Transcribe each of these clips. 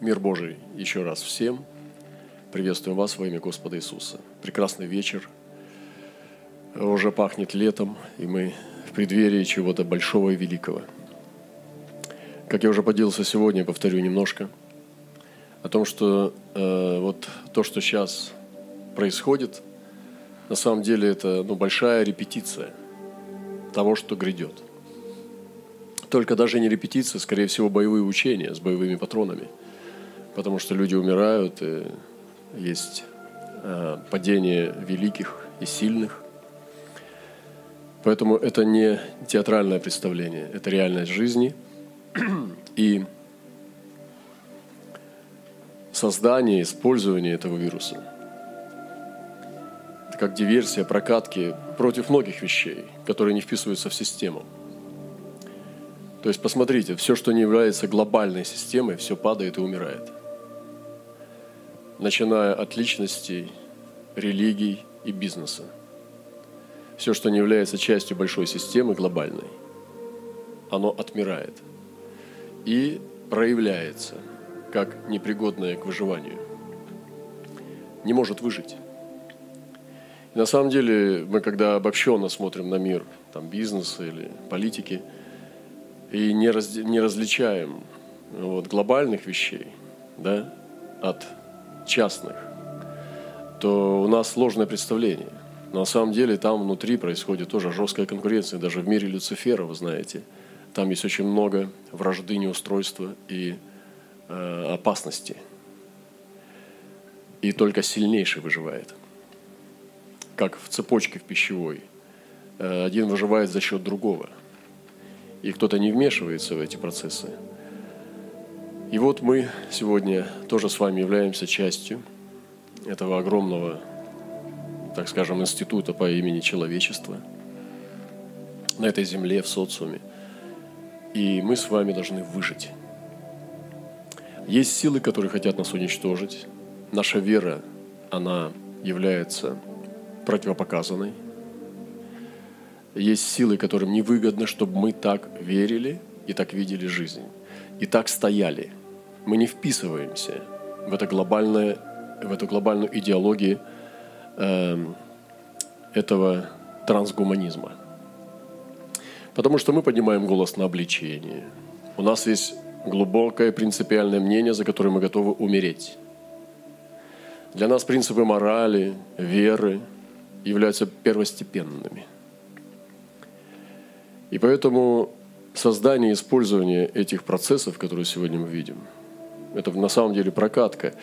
Мир Божий еще раз всем. Приветствуем вас во имя Господа Иисуса. Прекрасный вечер. Уже пахнет летом, и мы в преддверии чего-то большого и великого. Как я уже поделился сегодня, повторю немножко о том, что э, вот то, что сейчас происходит, на самом деле это ну, большая репетиция того, что грядет. Только даже не репетиция, скорее всего, боевые учения с боевыми патронами – потому что люди умирают, и есть э, падение великих и сильных. Поэтому это не театральное представление, это реальность жизни. И создание, использование этого вируса – это как диверсия, прокатки против многих вещей, которые не вписываются в систему. То есть посмотрите, все, что не является глобальной системой, все падает и умирает начиная от личностей, религий и бизнеса. Все, что не является частью большой системы глобальной, оно отмирает и проявляется как непригодное к выживанию. Не может выжить. И на самом деле мы, когда обобщенно смотрим на мир там, бизнеса или политики, и не, раз, не различаем вот, глобальных вещей да, от частных, то у нас сложное представление. Но на самом деле там внутри происходит тоже жесткая конкуренция. Даже в мире Люцифера, вы знаете, там есть очень много вражды, неустройства и э, опасности. И только сильнейший выживает. Как в цепочке в пищевой. Э, один выживает за счет другого. И кто-то не вмешивается в эти процессы. И вот мы сегодня тоже с вами являемся частью этого огромного, так скажем, института по имени человечества на этой земле, в социуме. И мы с вами должны выжить. Есть силы, которые хотят нас уничтожить. Наша вера, она является противопоказанной. Есть силы, которым невыгодно, чтобы мы так верили и так видели жизнь и так стояли. Мы не вписываемся в, это глобальное, в эту глобальную идеологию э, этого трансгуманизма. Потому что мы поднимаем голос на обличение. У нас есть глубокое принципиальное мнение, за которое мы готовы умереть. Для нас принципы морали, веры являются первостепенными. И поэтому создание и использование этих процессов, которые сегодня мы видим, это на самом деле прокатка.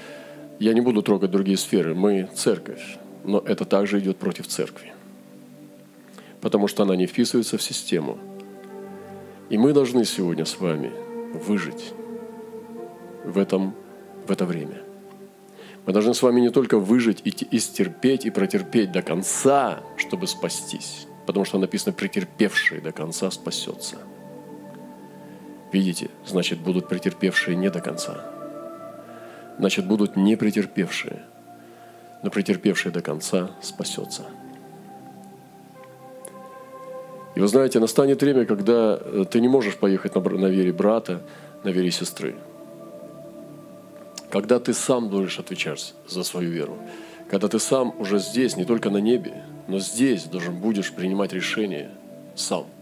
Я не буду трогать другие сферы. Мы церковь, но это также идет против церкви. Потому что она не вписывается в систему. И мы должны сегодня с вами выжить в, этом, в это время. Мы должны с вами не только выжить и, и стерпеть, и протерпеть до конца, чтобы спастись. Потому что написано, претерпевший до конца спасется – Видите, значит, будут претерпевшие не до конца. Значит, будут не претерпевшие, но претерпевшие до конца спасется. И вы знаете, настанет время, когда э, ты не можешь поехать на, на вере брата, на вере сестры. Когда ты сам будешь отвечать за свою веру. Когда ты сам уже здесь, не только на небе, но здесь должен будешь принимать решение сам –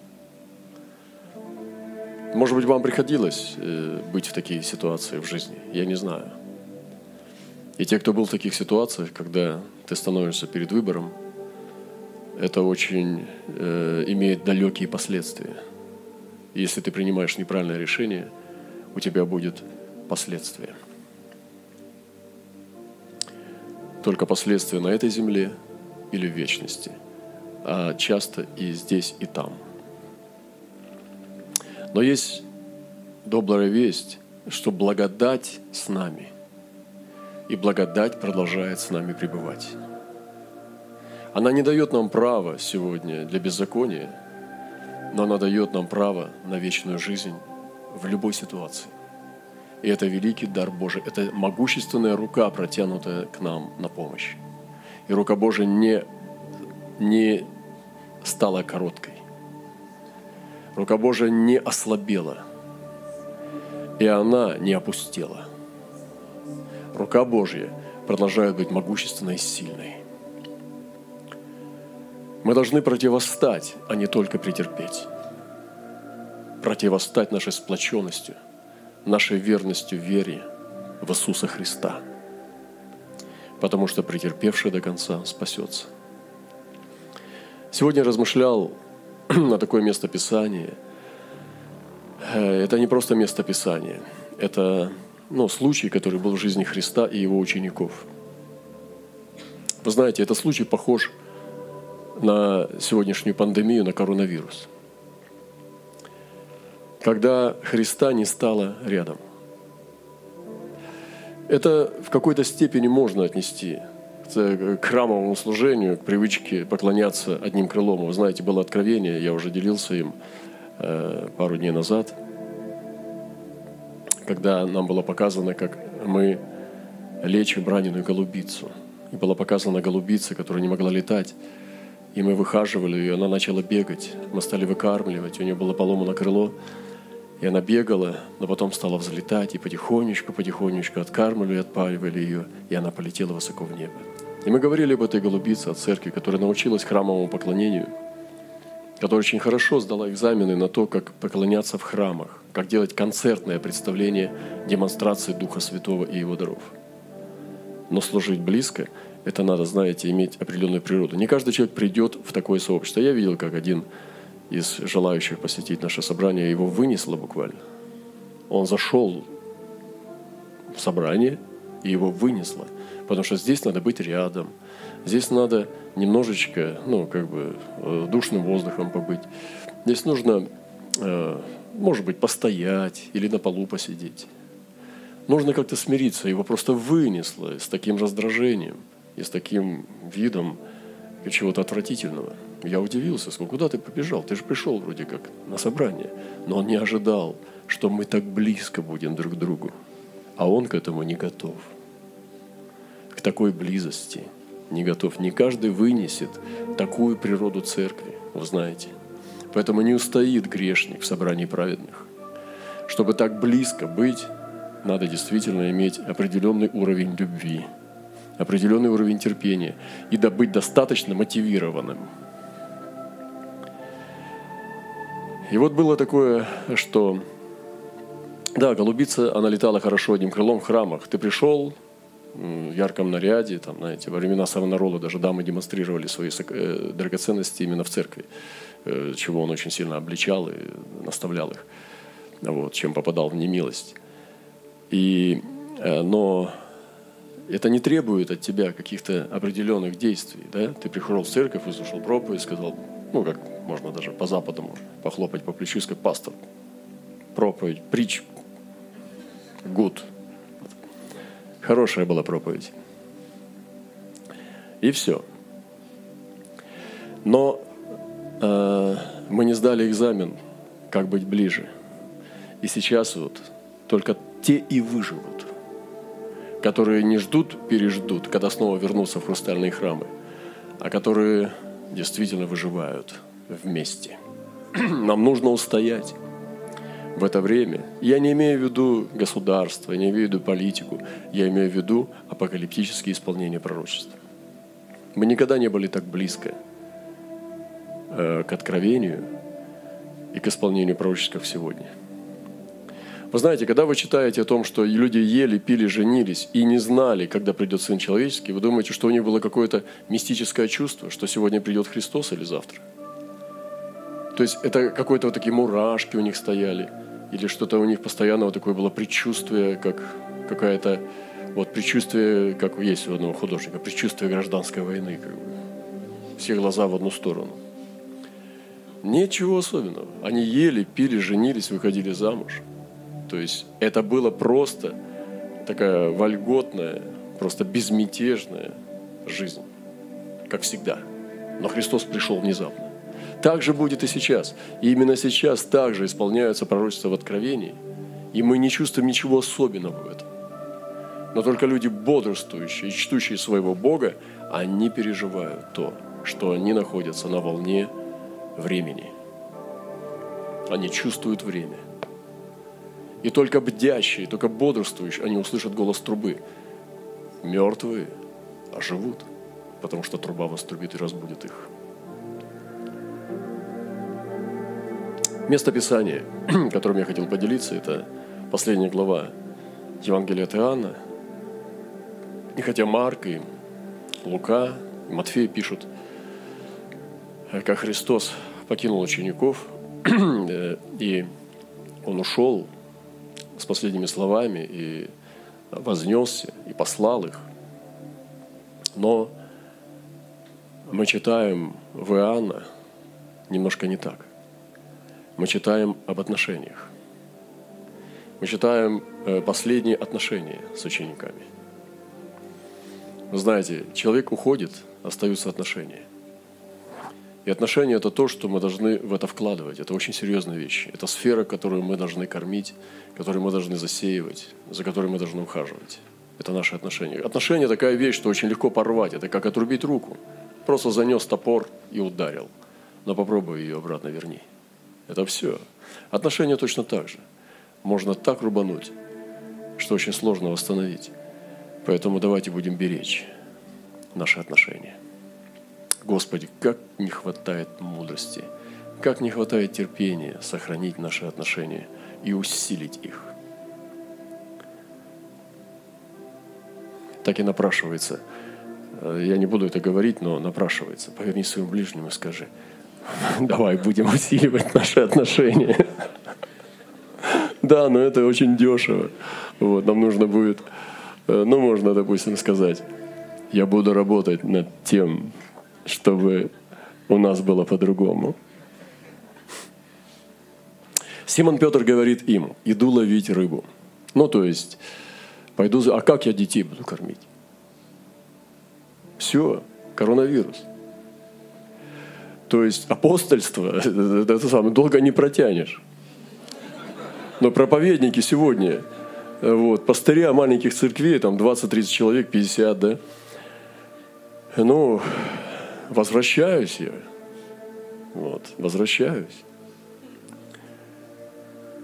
может быть, вам приходилось э, быть в такие ситуации в жизни, я не знаю. И те, кто был в таких ситуациях, когда ты становишься перед выбором, это очень э, имеет далекие последствия. если ты принимаешь неправильное решение, у тебя будет последствия. Только последствия на этой земле или в вечности, а часто и здесь, и там – но есть добрая весть, что благодать с нами. И благодать продолжает с нами пребывать. Она не дает нам права сегодня для беззакония, но она дает нам право на вечную жизнь в любой ситуации. И это великий дар Божий, это могущественная рука, протянутая к нам на помощь. И рука Божия не, не стала короткой. Рука Божия не ослабела, и она не опустела. рука Божья продолжает быть могущественной и сильной. Мы должны противостать, а не только претерпеть. Противостать нашей сплоченностью, нашей верностью вере в Иисуса Христа. Потому что претерпевший до конца спасется. Сегодня я размышлял на такое место Писания. Э, это не просто место Писания. Это ну, случай, который был в жизни Христа и его учеников. Вы знаете, этот случай похож на сегодняшнюю пандемию, на коронавирус. Когда Христа не стало рядом. Это в какой-то степени можно отнести к храмовому служению, к привычке поклоняться одним крылом. Вы знаете, было откровение, я уже делился им э, пару дней назад, когда нам было показано, как мы лечим раненую голубицу. И была показана голубица, которая не могла летать. И мы выхаживали ее, она начала бегать. Мы стали выкармливать, у нее было поломано крыло. И она бегала, но потом стала взлетать, и потихонечку, потихонечку откармливали, отпаривали ее, и она полетела высоко в небо. И мы говорили об этой голубице, о церкви, которая научилась храмовому поклонению, которая очень хорошо сдала экзамены на то, как поклоняться в храмах, как делать концертное представление демонстрации Духа Святого и Его даров. Но служить близко – это надо, знаете, иметь определенную природу. Не каждый человек придет в такое сообщество. Я видел, как один из желающих посетить наше собрание его вынесло буквально. Он зашел в собрание, и его вынесло – потому что здесь надо быть рядом, здесь надо немножечко, ну, как бы, э, душным воздухом побыть. Здесь нужно, э, может быть, постоять или на полу посидеть. Нужно как-то смириться, его просто вынесло с таким раздражением и с таким видом чего-то отвратительного. Я удивился, сказал, куда ты побежал? Ты же пришел вроде как на собрание. Но он не ожидал, что мы так близко будем друг к другу. А он к этому не готов к такой близости не готов. Не каждый вынесет такую природу церкви, вы знаете. Поэтому не устоит грешник в собрании праведных. Чтобы так близко быть, надо действительно иметь определенный уровень любви, определенный уровень терпения и быть достаточно мотивированным. И вот было такое, что да, голубица, она летала хорошо одним крылом в храмах. Ты пришел, ярком наряде, там, знаете, во времена Савонарола даже дамы демонстрировали свои э, драгоценности именно в церкви, э, чего он очень сильно обличал и наставлял их, вот, чем попадал в немилость. И, э, но это не требует от тебя каких-то определенных действий. Да? Ты пришел в церковь, выслушал проповедь, сказал, ну, как можно даже по-западному похлопать по плечу и сказать, пастор, проповедь, притч, good, Хорошая была проповедь. И все. Но э, мы не сдали экзамен, как быть ближе. И сейчас вот только те и выживут, которые не ждут, переждут, когда снова вернутся в хрустальные храмы, а которые действительно выживают вместе. Нам нужно устоять в это время. Я не имею в виду государство, не имею в виду политику, я имею в виду апокалиптические исполнения пророчества. Мы никогда не были так близко э, к откровению и к исполнению пророчеств, как сегодня. Вы знаете, когда вы читаете о том, что люди ели, пили, женились и не знали, когда придет Сын Человеческий, вы думаете, что у них было какое-то мистическое чувство, что сегодня придет Христос или завтра? То есть это какое-то вот такие мурашки у них стояли – или что-то у них постоянно вот такое было предчувствие, как какая-то вот предчувствие, как есть у одного художника, предчувствие гражданской войны, как бы. все глаза в одну сторону. Ничего особенного. Они ели, пили, женились, выходили замуж. То есть это было просто такая вольготная, просто безмятежная жизнь, как всегда. Но Христос пришел внезапно. Так же будет и сейчас. И именно сейчас также исполняются пророчества в Откровении. И мы не чувствуем ничего особенного в этом. Но только люди бодрствующие и чтущие своего Бога, они переживают то, что они находятся на волне времени. Они чувствуют время. И только бдящие, только бодрствующие, они услышат голос трубы. мертвые оживут, потому что труба вострубит и разбудит их. Место Писания, которым я хотел поделиться, это последняя глава Евангелия от Иоанна. И хотя Марк и Лука, и Матфей пишут, как Христос покинул учеников, и он ушел с последними словами и вознесся и послал их. Но мы читаем в Иоанна немножко не так. Мы читаем об отношениях. Мы читаем э, последние отношения с учениками. Вы знаете, человек уходит, остаются отношения. И отношения – это то, что мы должны в это вкладывать. Это очень серьезная вещь. Это сфера, которую мы должны кормить, которую мы должны засеивать, за которой мы должны ухаживать. Это наши отношения. Отношения – такая вещь, что очень легко порвать. Это как отрубить руку. Просто занес топор и ударил. Но попробуй ее обратно верни. Это все. Отношения точно так же. Можно так рубануть, что очень сложно восстановить. Поэтому давайте будем беречь наши отношения. Господи, как не хватает мудрости, как не хватает терпения сохранить наши отношения и усилить их. Так и напрашивается. Э, я не буду это говорить, но напрашивается. Поверни своему ближнему и скажи, давай будем усиливать наши отношения. Да, но это очень дешево. Вот, нам нужно будет, э, ну, можно, допустим, сказать, я буду работать над тем, чтобы у нас было по-другому. Симон Петр говорит им, иду ловить рыбу. Ну, то есть, пойду, а как я детей буду кормить? Все, коронавирус. То есть апостольство, это, самое, долго не протянешь. Но проповедники сегодня, вот, пастыря маленьких церквей, там 20-30 человек, 50, да, ну, возвращаюсь я. Вот, возвращаюсь.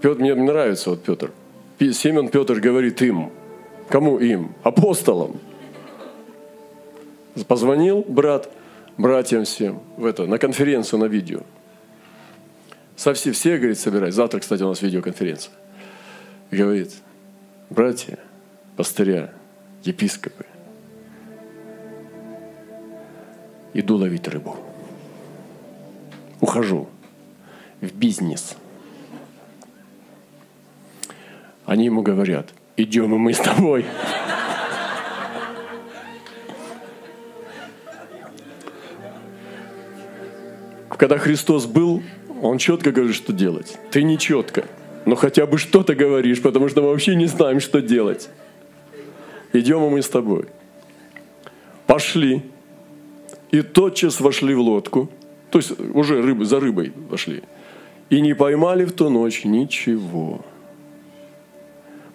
Петр, мне нравится вот Петр. Семен Петр говорит им. Кому им? Апостолам. Позвонил брат, братьям всем в это, на конференцию на видео. Совсем все, говорит, собирать. Завтра, кстати, у нас видеоконференция. И говорит, братья, пастыря, епископы – иду ловить рыбу. Ухожу в бизнес. Они ему говорят, идем и мы с тобой. Когда Христос был, Он четко говорит, что делать. Ты не четко, но хотя бы что-то говоришь, потому что мы вообще не знаем, что делать. Идем мы с тобой. Пошли и тотчас вошли в лодку, то есть уже рыбы, за рыбой вошли, и не поймали в ту ночь ничего.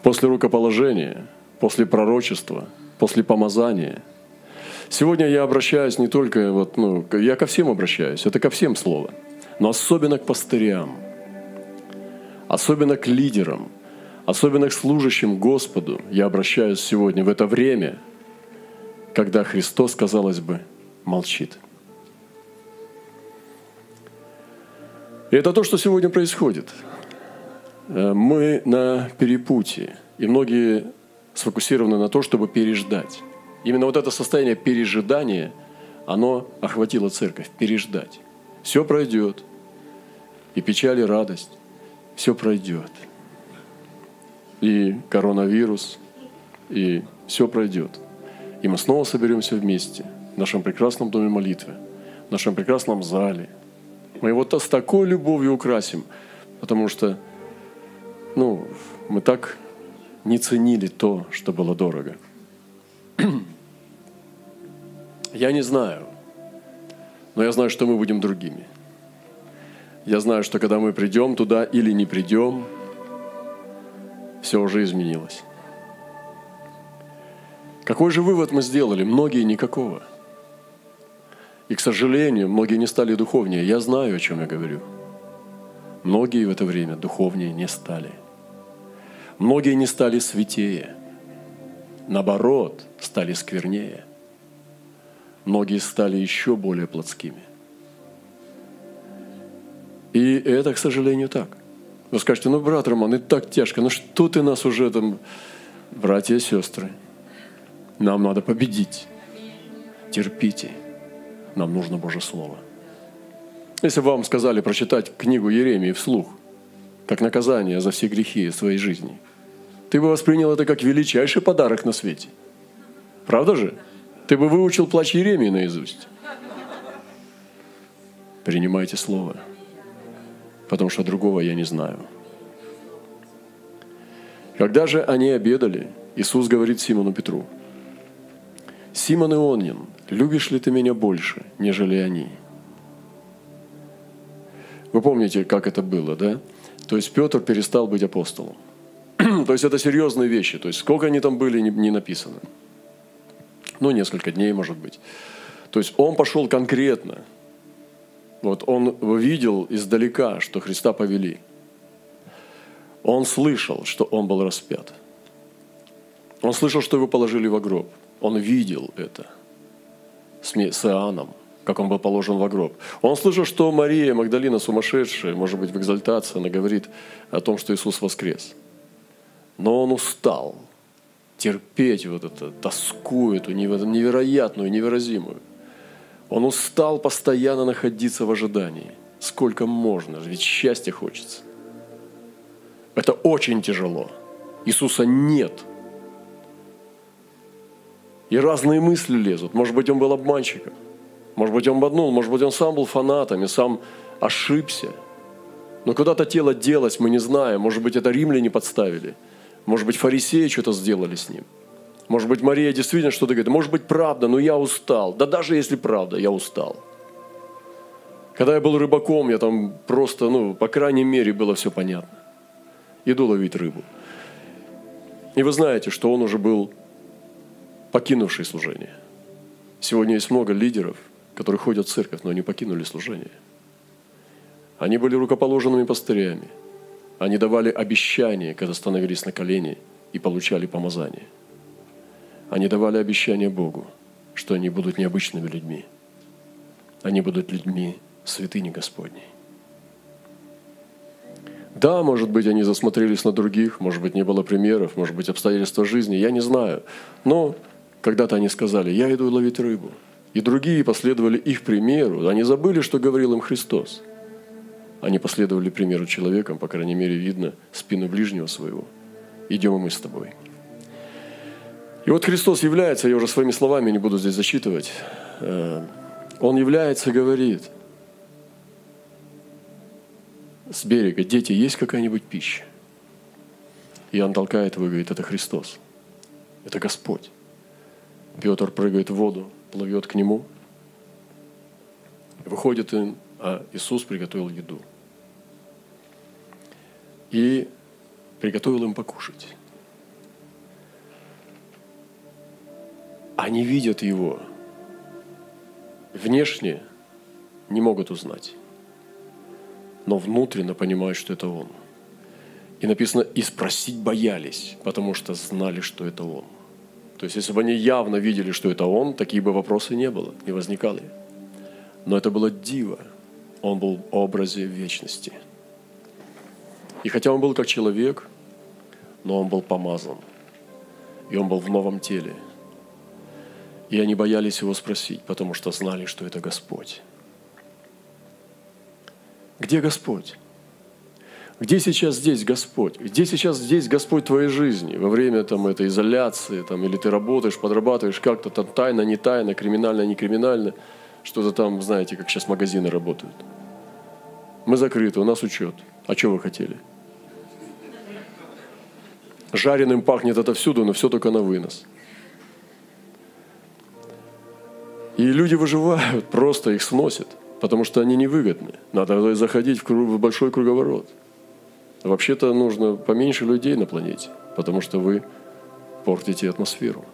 После рукоположения, после пророчества, после помазания. Сегодня я обращаюсь не только, вот, ну, я ко всем обращаюсь, это ко всем слово, но особенно к пастырям, особенно к лидерам, особенно к служащим Господу я обращаюсь сегодня в это время, когда Христос, казалось бы, молчит. И это то, что сегодня происходит. Э, мы на перепутье, и многие сфокусированы на то, чтобы переждать. Именно вот это состояние пережидания, оно охватило церковь, переждать. Все пройдет, и печаль, и радость, все пройдет. И коронавирус, и все пройдет. И мы снова соберемся вместе – в нашем прекрасном доме молитвы, в нашем прекрасном зале. Мы его с такой любовью украсим, потому что ну, мы так не ценили то, что было дорого. Я не знаю, но я знаю, что мы будем другими. Я знаю, что когда мы придем туда или не придем, все уже изменилось. Какой же вывод мы сделали? Многие никакого – и, к сожалению, многие не стали духовнее. Я знаю, о чем я говорю. Многие в это время духовнее не стали. Многие не стали святее. Наоборот, стали сквернее. Ноги стали еще более плотскими. И это, к сожалению, так. Вы скажете, ну, брат Роман, это так тяжко, ну что ты нас уже там... Братья и сестры, нам надо победить. Терпите. Нам нужно Божье Слово. Если вам сказали прочитать книгу Еремии вслух, как наказание за все грехи своей жизни, ты бы воспринял это как величайший подарок на свете. Правда же? Ты бы выучил плач Еремии наизусть. Принимайте Слово потому что другого я не знаю. Когда же они обедали, Иисус говорит Симону Петру, «Симон Ионин, любишь ли ты меня больше, нежели они?» Вы помните, как это было, да? То есть Петр перестал быть апостолом. То есть это серьезные вещи. То есть сколько они там были, не написано. Ну, несколько дней, может быть. То есть он пошел конкретно – вот он видел издалека, что Христа повели. Он слышал, что он был распят. Он слышал, что его положили в гроб. Он видел это с Иоанном, как он был положен в гроб. Он слышал, что Мария Магдалина сумасшедшая, может быть, в экзальтации, она говорит о том, что Иисус воскрес. Но он устал терпеть вот это, тоску эту невероятную, невыразимую – он устал постоянно находиться в ожидании. Сколько можно, ведь счастья хочется. Это очень тяжело. Иисуса нет. И разные мысли лезут. Может быть, он был обманщиком. Может быть, он обманул. Может быть, он сам был фанатом и сам ошибся. Но куда-то тело делось, мы не знаем. Может быть, это римляне подставили. Может быть, фарисеи что-то сделали с ним – может быть, Мария действительно что-то говорит. Может быть, правда, но я устал. Да даже если правда, я устал. Когда я был рыбаком, я там просто, ну, по крайней мере, было все понятно. Иду ловить рыбу. И вы знаете, что он уже был покинувший служение. Сегодня есть много лидеров, которые ходят в церковь, но они покинули служение. Они были рукоположенными пастырями. Они давали обещания, когда становились на колени и получали помазание – они давали обещание Богу, что они будут необычными людьми. Они будут людьми святыни Господней. Да, может быть, они засмотрелись на других, может быть, не было примеров, может быть, обстоятельства жизни, я не знаю. Но когда-то они сказали, я иду ловить рыбу. И другие последовали их примеру. Они забыли, что говорил им Христос. Они последовали примеру человеком, по крайней мере, видно спину ближнего своего. Идем и мы с тобой. И вот Христос является, я уже своими словами не буду здесь зачитывать, э, Он является и говорит с берега, дети, есть какая-нибудь пища? И он толкает его и говорит, это Христос, это Господь. Петр прыгает в воду, плывет к нему, выходит им, а Иисус приготовил еду. И приготовил им покушать. Они видят его. Внешне не могут узнать. Но внутренне понимают, что это он. И написано, и спросить боялись, потому что знали, что это он. То есть, если бы они явно видели, что это он, такие бы вопросы не было, не возникали. Но это было диво. Он был в образе вечности. И хотя он был как человек, но он был помазан. И он был в новом теле – и они боялись его спросить, потому что знали, что это Господь. Где Господь? Где сейчас здесь Господь? Где сейчас здесь Господь твоей жизни? Во время там, этой изоляции, там, или ты работаешь, подрабатываешь как-то там тайно, не тайно, криминально, не криминально, что-то там, знаете, как сейчас магазины работают. Мы закрыты, у нас учет. А что вы хотели? Жареным пахнет это всюду, но все только на вынос. И люди выживают, просто их сносят, потому что они невыгодны. Надо заходить в, круг, в большой круговорот. Вообще-то нужно поменьше людей на планете, потому что вы портите атмосферу.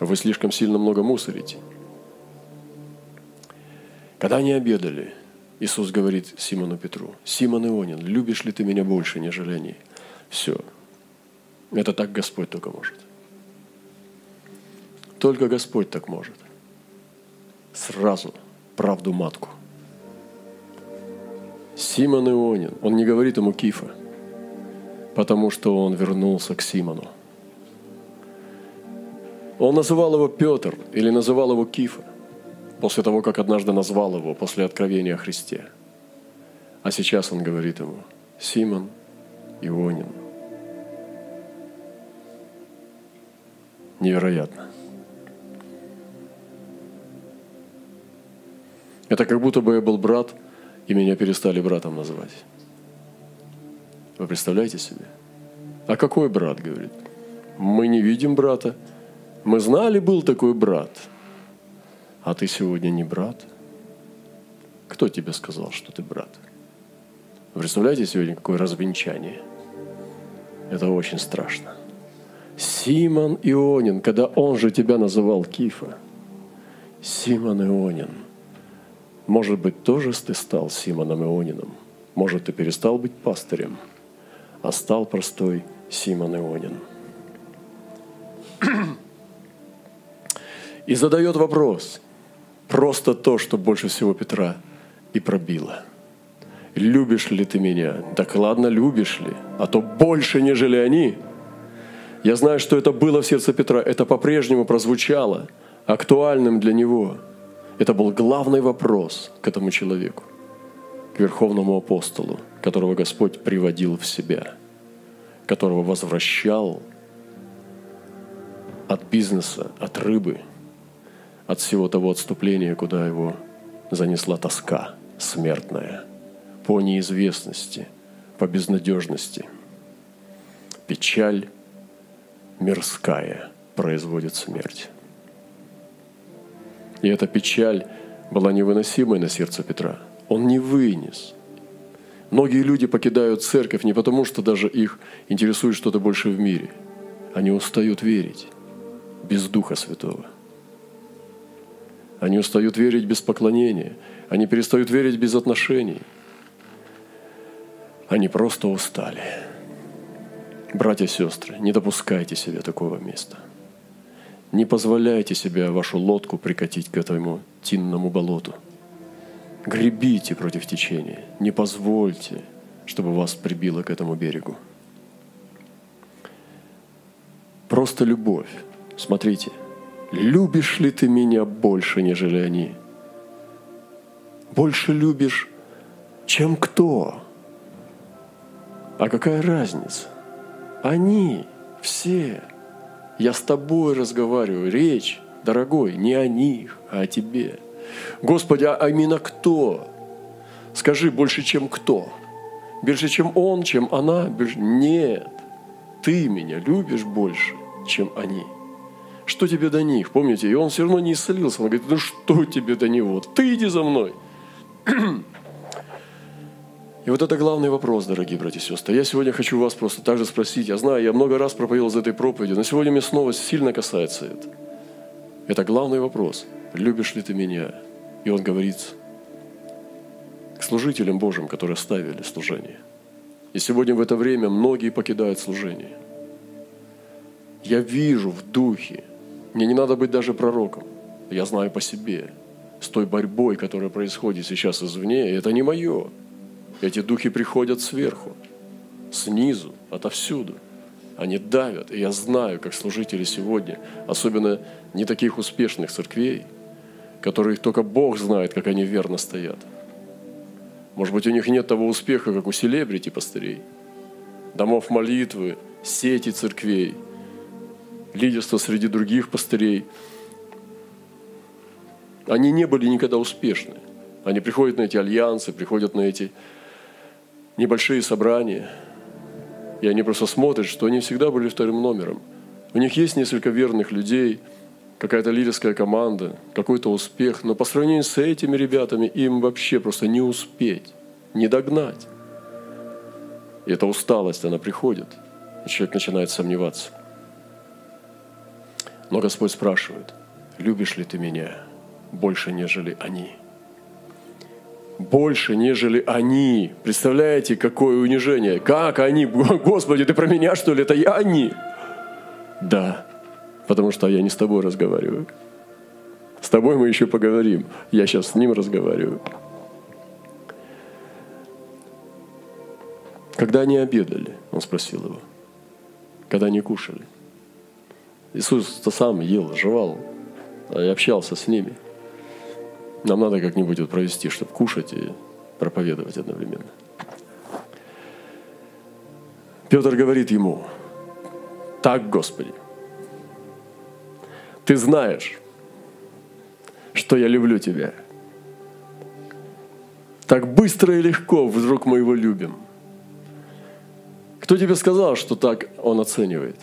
Вы слишком сильно много мусорите. Когда они обедали, Иисус говорит Симону Петру, «Симон Ионин, любишь ли ты меня больше, нежели они?» Все. Это так Господь только может. Только Господь так может. Сразу правду матку. Симон Ионин, он не говорит ему Кифа, потому что он вернулся к Симону. Он называл его Петр или называл его Кифа после того, как однажды назвал его после откровения о Христе. А сейчас он говорит ему, Симон Ионин. Невероятно. Это как будто бы я был брат, и меня перестали братом называть. Вы представляете себе? А какой брат, говорит? Мы не видим брата. Мы знали, был такой брат. А ты сегодня не брат? Кто тебе сказал, что ты брат? Вы представляете сегодня, какое развенчание? Это очень страшно. Симон Ионин, когда он же тебя называл Кифа. Симон Ионин. Может быть, тоже ты стал Симоном Ионином. Может, ты перестал быть пастырем, а стал простой Симон Ионин. И задает вопрос. Просто то, что больше всего Петра и пробило. Любишь ли ты меня? Так ладно, любишь ли? А то больше, нежели они – я знаю, что это было в сердце Петра, это по-прежнему прозвучало актуальным для него. Это был главный вопрос к этому человеку, к верховному апостолу, которого Господь приводил в себя, которого возвращал от бизнеса, от рыбы, от всего того отступления, куда его занесла тоска смертная, по неизвестности, по безнадежности. Печаль мирская производит смерть. И эта печаль была невыносимой на сердце Петра. Он не вынес. Многие люди покидают церковь не потому, что даже их интересует что-то больше в мире. Они устают верить без Духа Святого. Они устают верить без поклонения. Они перестают верить без отношений. Они просто устали. Братья и сестры, не допускайте себе такого места. Не позволяйте себе вашу лодку прикатить к этому тинному болоту. Гребите против течения. Не позвольте, чтобы вас прибило к этому берегу. Просто любовь. Смотрите, любишь ли ты меня больше, нежели они? Больше любишь, чем кто? А какая разница? Они все. Я с тобой разговариваю. Речь, дорогой, не о них, а о тебе. Господи, а именно кто? Скажи, больше, чем кто? Больше, чем он, чем она? Нет. Ты меня любишь больше, чем они. Что тебе до них? Помните, и он все равно не исцелился. Он говорит, ну что тебе до него? Ты иди за мной. И вот это главный вопрос, дорогие братья и сестры. Я сегодня хочу вас просто также спросить. Я знаю, я много раз проповедовал за этой проповеди, но сегодня мне снова сильно касается это. Это главный вопрос. Любишь ли ты меня? И он говорит к служителям Божьим, которые ставили служение. И сегодня в это время многие покидают служение. Я вижу в духе, мне не надо быть даже пророком, я знаю по себе, с той борьбой, которая происходит сейчас извне, это не мое. Эти духи приходят сверху, снизу, отовсюду. Они давят. И я знаю, как служители сегодня, особенно не таких успешных церквей, которых только Бог знает, как они верно стоят. Может быть, у них нет того успеха, как у селебрити пастырей, домов молитвы, сети церквей, лидерства среди других пастырей. Они не были никогда успешны. Они приходят на эти альянсы, приходят на эти небольшие собрания, и они просто смотрят, что они всегда были вторым номером. У них есть несколько верных людей, какая-то лидерская команда, какой-то успех, но по сравнению с этими ребятами им вообще просто не успеть, не догнать. И эта усталость, она приходит, и человек начинает сомневаться. Но Господь спрашивает, любишь ли ты меня больше, нежели они? больше, нежели они. Представляете, какое унижение? Как они? Господи, ты про меня, что ли? Это я они? Да, потому что я не с тобой разговариваю. С тобой мы еще поговорим. Я сейчас с ним разговариваю. Когда они обедали, он спросил его. Когда они кушали. Иисус-то сам ел, жевал и общался с ними. Нам надо как-нибудь вот провести, чтобы кушать и проповедовать одновременно. Петр говорит ему, так, Господи, ты знаешь, что я люблю тебя. Так быстро и легко вдруг мы его любим. Кто тебе сказал, что так он оценивает?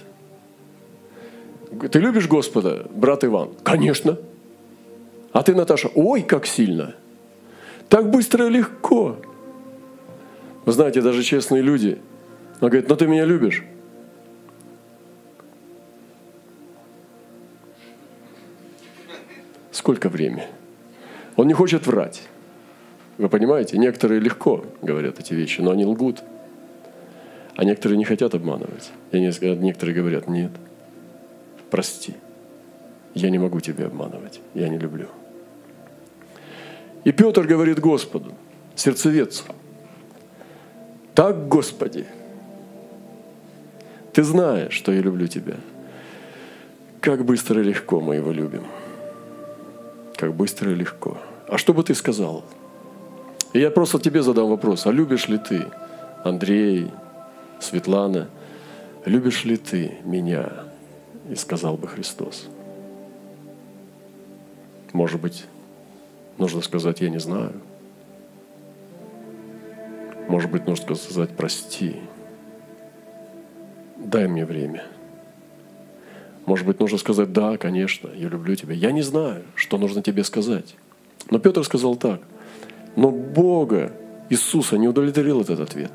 Ты любишь Господа, брат Иван? Конечно. А ты, Наташа, ой, как сильно. Так быстро и легко. Вы знаете, даже честные люди, он говорит, ну ты меня любишь. Сколько времени? Он не хочет врать. Вы понимаете, некоторые легко говорят эти вещи, но они лгут. А некоторые не хотят обманывать. И некоторые говорят, нет, прости, я не могу тебя обманывать, я не люблю. И Петр говорит Господу, сердцевецу, так, Господи, ты знаешь, что я люблю тебя. Как быстро и легко мы его любим – как быстро и легко. А что бы ты сказал? И я просто тебе задам вопрос. А любишь ли ты, Андрей, Светлана, любишь ли ты меня? И сказал бы Христос. Может быть, нужно сказать, я не знаю. Может быть, нужно сказать, прости. Дай мне время – может быть, нужно сказать, да, конечно, я люблю тебя. Я не знаю, что нужно тебе сказать. Но Петр сказал так. Но Бога, Иисуса, не удовлетворил этот ответ.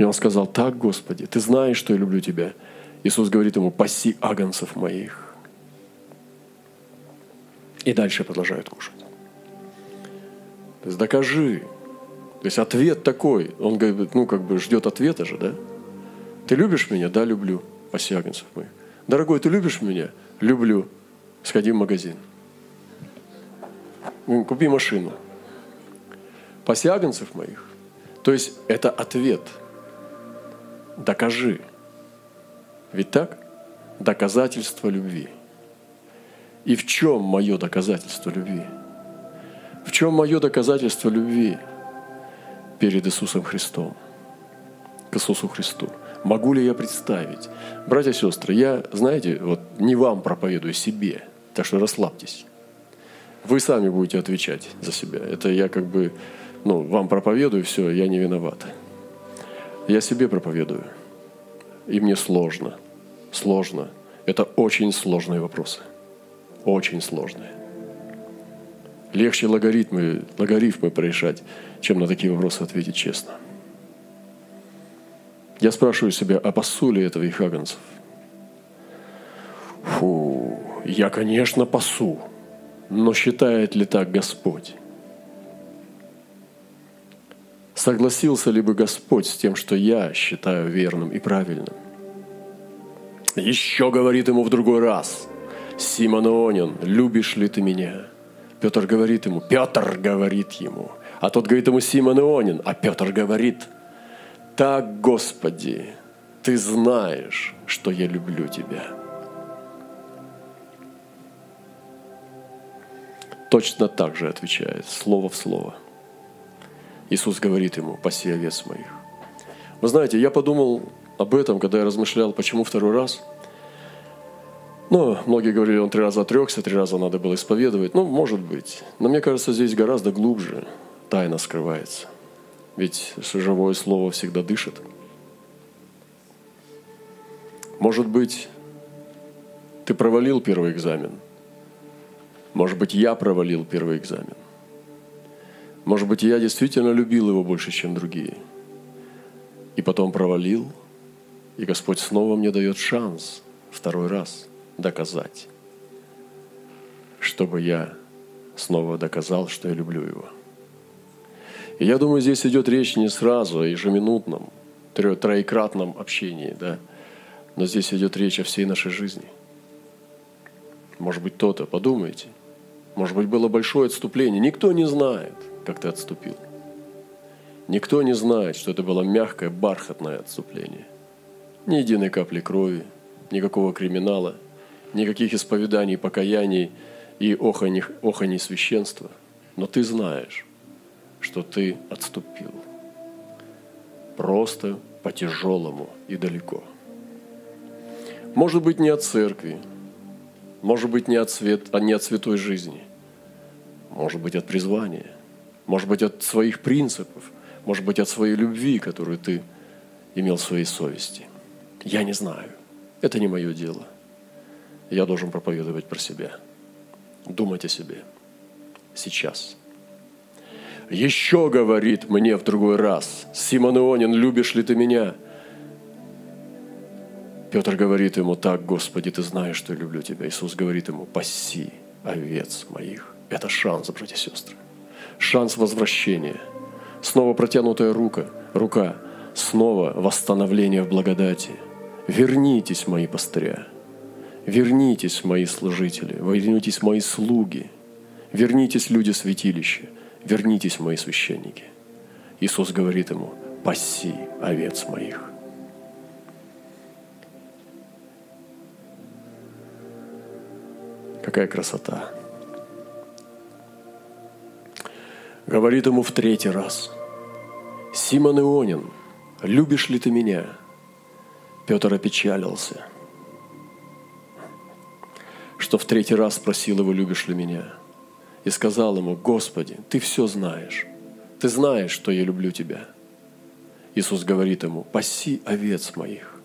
И он сказал, так, Господи, ты знаешь, что я люблю тебя. Иисус говорит ему, паси агонцев моих. И дальше продолжают кушать. То есть докажи. То есть ответ такой. Он говорит, ну как бы ждет ответа же, да? Ты любишь меня? Да, люблю посягнцев моих. Дорогой, ты любишь меня? Люблю. Сходи в магазин. Купи машину. Посягнцев моих. То есть это ответ. Докажи. Ведь так? Доказательство любви. И в чем мое доказательство любви? В чем мое доказательство любви перед Иисусом Христом? К Иисусу Христу. Могу ли я представить? Братья и сестры, я, знаете, вот не вам проповедую, себе. Так что расслабьтесь. Вы сами будете отвечать за себя. Это я как бы, ну, вам проповедую, все, я не виноват. Я себе проповедую. И мне сложно. Сложно. Это очень сложные вопросы. Очень сложные. Легче логарифмы, логарифмы порешать, чем на такие вопросы ответить честно. Я спрашиваю себя, а пасу ли этого их агнцев? Фу, я, конечно, пасу, но считает ли так Господь? Согласился ли бы Господь с тем, что я считаю верным и правильным? Еще говорит ему в другой раз, Симон Ионин, любишь ли ты меня? Петр говорит ему, Петр говорит ему, а тот говорит ему Симон Ионин, а Петр говорит – так, Господи, Ты знаешь, что я люблю Тебя. Точно так же отвечает, слово в слово. Иисус говорит ему, паси овец моих. Вы знаете, я подумал об этом, когда я размышлял, почему второй раз. Ну, многие говорили, он три раза отрекся, три раза надо было исповедовать. Ну, может быть. Но мне кажется, здесь гораздо глубже тайна скрывается – ведь живое слово всегда дышит. Может быть, ты провалил первый экзамен. Может быть, я провалил первый экзамен. Может быть, я действительно любил его больше, чем другие. И потом провалил, и Господь снова мне дает шанс второй раз доказать, чтобы я снова доказал, что я люблю его. И я думаю, здесь идет речь не сразу о ежеминутном, троекратном общении, да, но здесь идет речь о всей нашей жизни. Может быть, то-то, подумайте. Может быть, было большое отступление. Никто не знает, как ты отступил. Никто не знает, что это было мягкое, бархатное отступление. Ни единой капли крови, никакого криминала, никаких исповеданий, покаяний и оханий, оханий священства. Но ты знаешь, что ты отступил. Просто по-тяжелому и далеко. Может быть, не от церкви, может быть, не от, свет, а не от святой жизни, может быть, от призвания, может быть, от своих принципов, может быть, от своей любви, которую ты имел в своей совести. Я не знаю. Это не мое дело. Я должен проповедовать про себя. Думать о себе. Сейчас. Еще говорит мне в другой раз, Симон Ионин, любишь ли ты меня? Петр говорит ему, так, Господи, ты знаешь, что я люблю тебя. Иисус говорит ему, паси овец моих. Это шанс, братья и сестры. Шанс возвращения. Снова протянутая рука, рука. Снова восстановление в благодати. Вернитесь, мои пастыря. Вернитесь, мои служители. Вернитесь, мои слуги. Вернитесь, люди святилища вернитесь, мои священники. Иисус говорит ему, паси овец моих. Какая красота. Говорит ему в третий раз, Симон Ионин, любишь ли ты меня? Петр опечалился, что в третий раз спросил его, любишь ли меня – и сказал ему, Господи, Ты все знаешь. Ты знаешь, что я люблю Тебя. Иисус говорит ему, паси овец моих.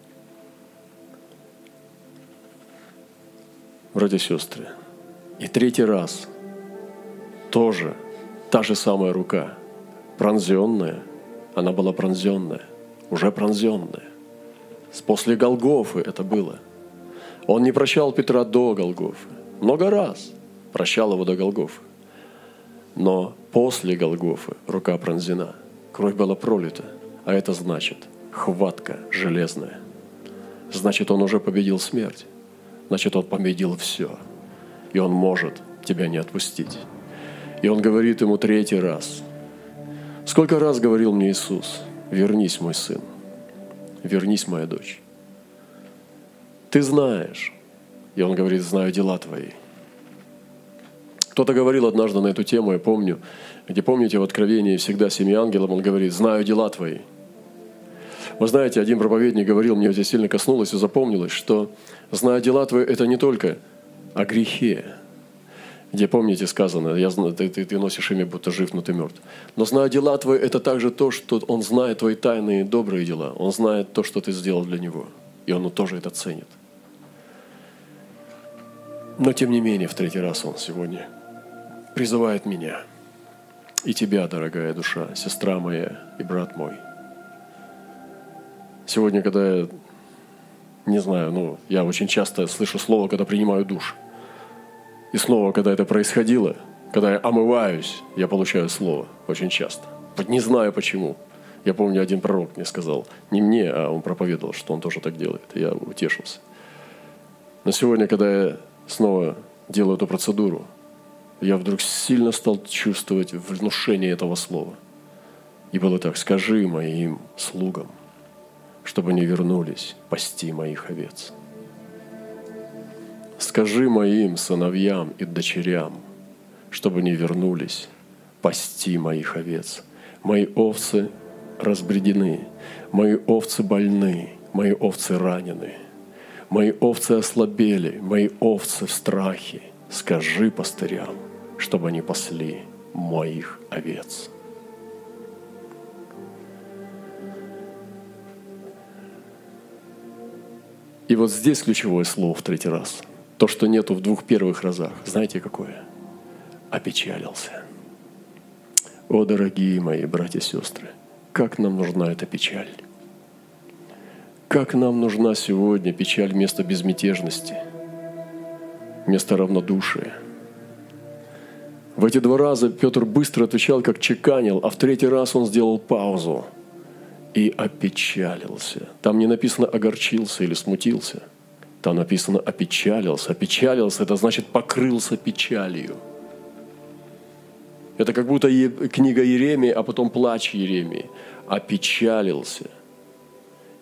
Братья и сестры, и третий раз тоже та же самая рука, пронзенная, она была пронзенная, уже пронзенная. После Голгофы это было. Он не прощал Петра до Голгофы. Много раз прощал его до Голгофы. Но после Голгофы рука пронзена, кровь была пролита, а это значит хватка железная. Значит, он уже победил смерть. Значит, он победил все. И он может тебя не отпустить. И он говорит ему третий раз. Сколько раз говорил мне Иисус, вернись, мой сын, вернись, моя дочь. Ты знаешь, и он говорит, знаю дела твои – кто-то говорил однажды на эту тему, я помню, где, помните, в Откровении всегда семи ангелам он говорит, знаю дела твои. Вы знаете, один проповедник говорил, мне здесь сильно коснулось и запомнилось, что зная дела твои, это не только о грехе, где, помните, сказано, я знаю, ты, ты, ты носишь имя, будто жив, но ты мертв. Но зная дела твои, это также то, что он знает твои тайные добрые дела. Он знает то, что ты сделал для него. И он тоже это ценит. Но тем не менее, в третий раз он сегодня призывает меня и тебя, дорогая душа, сестра моя и брат мой. Сегодня, когда я, не знаю, ну, я очень часто слышу слово, когда принимаю душ. И снова, когда это происходило, когда я омываюсь, я получаю слово очень часто. Не знаю почему. Я помню, один пророк мне сказал, не мне, а он проповедовал, что он тоже так делает. Я утешился. Но сегодня, когда я снова делаю эту процедуру, я вдруг сильно стал чувствовать внушение этого слова. И было так, скажи моим слугам, чтобы они вернулись пасти моих овец. Скажи моим сыновьям и дочерям, чтобы они вернулись пасти моих овец. Мои овцы разбредены, мои овцы больны, мои овцы ранены, мои овцы ослабели, мои овцы в страхе – скажи пастырям, чтобы они пасли моих овец. И вот здесь ключевое слово в третий раз. То, что нету в двух первых разах. Знаете, какое? Опечалился. О, дорогие мои братья и сестры, как нам нужна эта печаль? Как нам нужна сегодня печаль вместо безмятежности – вместо равнодушия. В эти два раза Петр быстро отвечал, как чеканил, а в третий раз он сделал паузу и опечалился. Там не написано «огорчился» или «смутился». Там написано «опечалился». Опечалился – это значит «покрылся печалью». Это как будто книга Еремии, а потом плач Еремии. Опечалился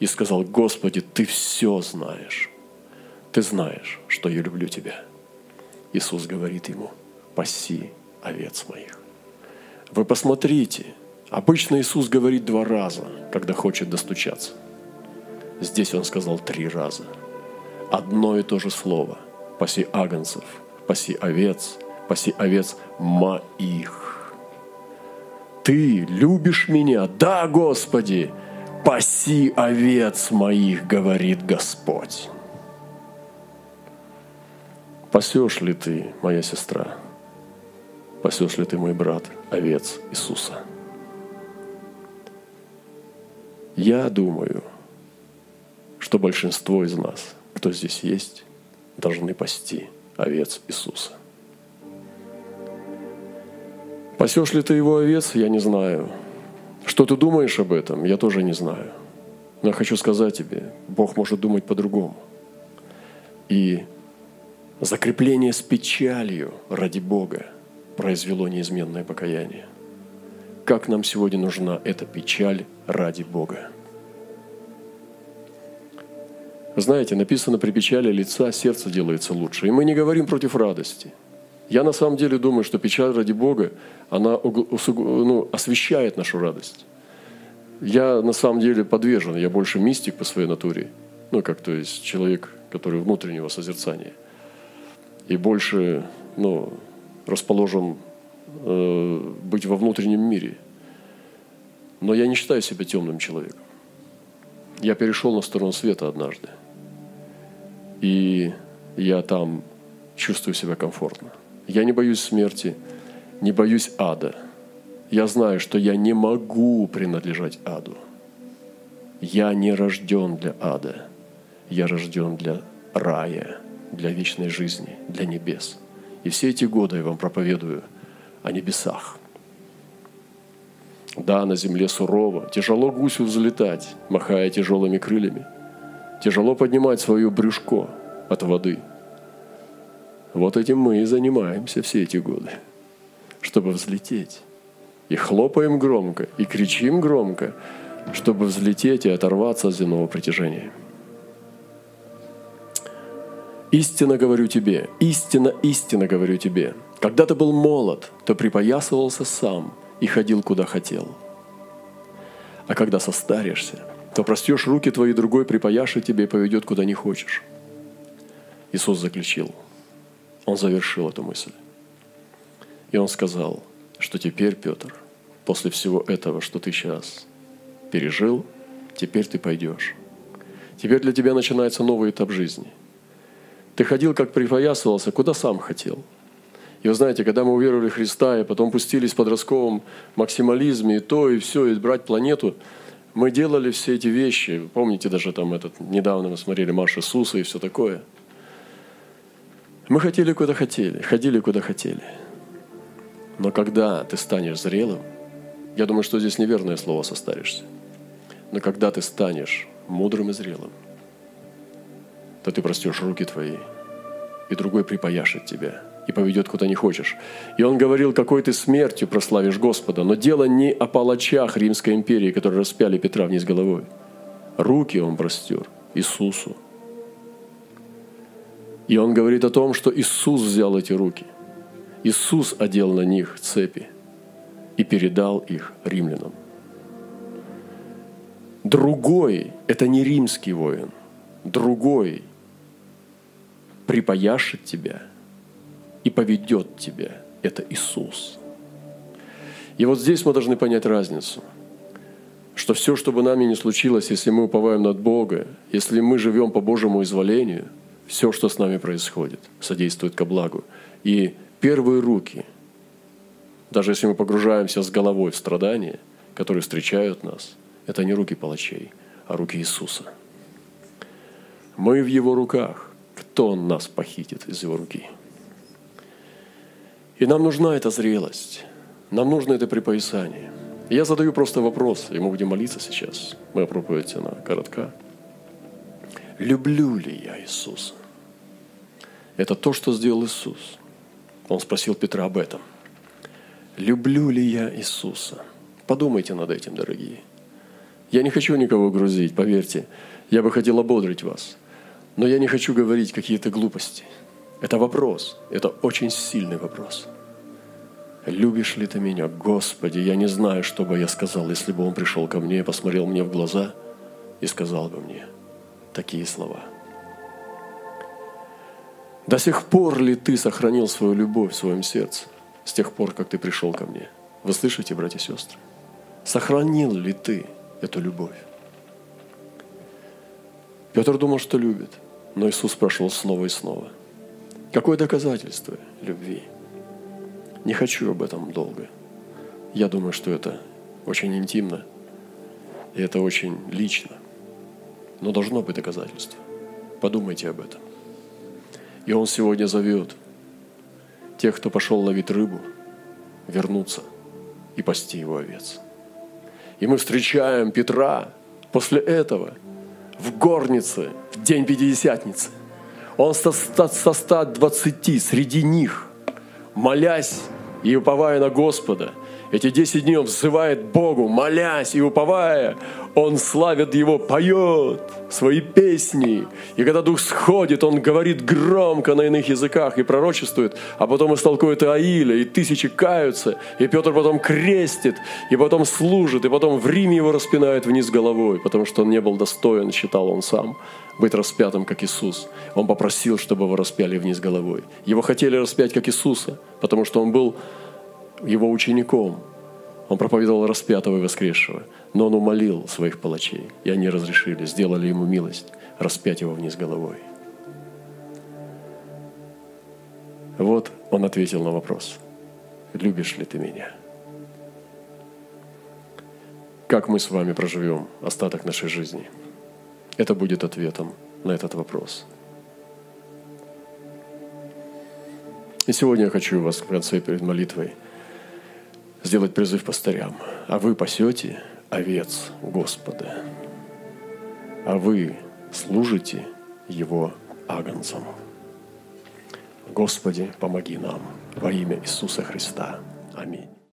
и сказал, Господи, Ты все знаешь. Ты знаешь, что я люблю Тебя. Иисус говорит ему, паси овец моих. Вы посмотрите, обычно Иисус говорит два раза, когда хочет достучаться. Здесь Он сказал три раза. Одно и то же слово. Паси агнцев, паси овец, паси овец моих. Ты любишь меня? Да, Господи! Паси овец моих, говорит Господь. Пасешь ли ты, моя сестра? Пасешь ли ты, мой брат, овец Иисуса? Я думаю, что большинство из нас, кто здесь есть, должны пасти овец Иисуса. Пасешь ли ты его овец, я не знаю. Что ты думаешь об этом, я тоже не знаю. Но я хочу сказать тебе, Бог может думать по-другому. И Закрепление с печалью ради Бога произвело неизменное покаяние. Как нам сегодня нужна эта печаль ради Бога? Знаете, написано, при печали лица сердце делается лучше. И мы не говорим против радости. Я на самом деле думаю, что печаль ради Бога, она ну, освещает нашу радость. Я на самом деле подвержен, я больше мистик по своей натуре. Ну, как то есть человек, который внутреннего созерцания и больше ну, расположен э, быть во внутреннем мире. Но я не считаю себя темным человеком. Я перешел на сторону света однажды. И я там чувствую себя комфортно. Я не боюсь смерти, не боюсь ада. Я знаю, что я не могу принадлежать аду. Я не рожден для ада. Я рожден для рая – для вечной жизни, для небес. И все эти годы я вам проповедую о небесах. Да, на земле сурово, тяжело гусю взлетать, махая тяжелыми крыльями. Тяжело поднимать свое брюшко от воды. Вот этим мы и занимаемся все эти годы, чтобы взлететь. И хлопаем громко, и кричим громко, чтобы взлететь и оторваться от земного притяжения – Истинно говорю тебе, истинно, истинно говорю тебе, когда ты был молод, то припоясывался сам и ходил, куда хотел. А когда состаришься, то простешь руки твои, другой тебе и поведет, куда не хочешь. Иисус заключил. Он завершил эту мысль. И он сказал, что теперь, Петр, после всего этого, что ты сейчас пережил, теперь ты пойдешь. Теперь для тебя начинается новый этап жизни – ты ходил, как припоясывался, куда сам хотел. И вы знаете, когда мы уверовали в Христа, и потом пустились в подростковом максимализме, и то, и все, и брать планету, мы делали все эти вещи. Помните, даже там этот, недавно мы смотрели Марш Иисуса и все такое. Мы хотели, куда хотели, ходили, куда хотели. Но когда ты станешь зрелым, я думаю, что здесь неверное слово «состаришься», но когда ты станешь мудрым и зрелым, то ты простешь руки твои, и другой припаяшет тебя и поведет куда не хочешь. И он говорил, какой ты смертью прославишь Господа. Но дело не о палачах Римской империи, которые распяли Петра вниз головой. Руки он простер Иисусу. И он говорит о том, что Иисус взял эти руки. Иисус одел на них цепи и передал их римлянам. Другой – это не римский воин. Другой припаяшет тебя и поведет тебя. Это Иисус. И вот здесь мы должны понять разницу, что все, что бы нами ни случилось, если мы уповаем над Бога, если мы живем по Божьему изволению, все, что с нами происходит, содействует ко благу. И первые руки, даже если мы погружаемся с головой в страдания, которые встречают нас, это не руки палачей, а руки Иисуса. Мы в Его руках кто нас похитит из его руки? И нам нужна эта зрелость, нам нужно это припоясание. Я задаю просто вопрос, и мы будем молиться сейчас. Моя проповедь, она коротка. Люблю ли я Иисуса? Это то, что сделал Иисус. Он спросил Петра об этом. Люблю ли я Иисуса? Подумайте над этим, дорогие. Я не хочу никого грузить, поверьте. Я бы хотел ободрить вас. Но я не хочу говорить какие-то глупости. Это вопрос. Это очень сильный вопрос. Любишь ли ты меня? Господи, я не знаю, что бы я сказал, если бы он пришел ко мне, посмотрел мне в глаза и сказал бы мне такие слова. До сих пор ли ты сохранил свою любовь в своем сердце? С тех пор, как ты пришел ко мне. Вы слышите, братья и сестры? Сохранил ли ты эту любовь? Петр думал, что любит, но Иисус спрашивал снова и снова. Какое доказательство любви? Не хочу об этом долго. Я думаю, что это очень интимно, и это очень лично. Но должно быть доказательство. Подумайте об этом. И Он сегодня зовет тех, кто пошел ловить рыбу, вернуться и пасти его овец. И мы встречаем Петра после этого в горнице, в день Пятидесятницы. Он со 120 среди них, молясь и уповая на Господа. Эти десять дней он взывает Богу, молясь и уповая. Он славит Его, поет свои песни. И когда Дух сходит, он говорит громко на иных языках и пророчествует, а потом истолкует Аиля, и тысячи каются, и Петр потом крестит, и потом служит, и потом в Риме его распинают вниз головой, потому что он не был достоин, считал он сам, быть распятым, как Иисус. Он попросил, чтобы его распяли вниз головой. Его хотели распять, как Иисуса, потому что он был его учеником. Он проповедовал распятого и воскресшего. Но он умолил своих палачей, и они разрешили, сделали ему милость распять его вниз головой. Вот он ответил на вопрос. Любишь ли ты меня? Как мы с вами проживем остаток нашей жизни? Это будет ответом на этот вопрос. И сегодня я хочу вас в конце перед молитвой сделать призыв пастырям. А вы пасете овец Господа, а вы служите Его агнцам. Господи, помоги нам во имя Иисуса Христа. Аминь.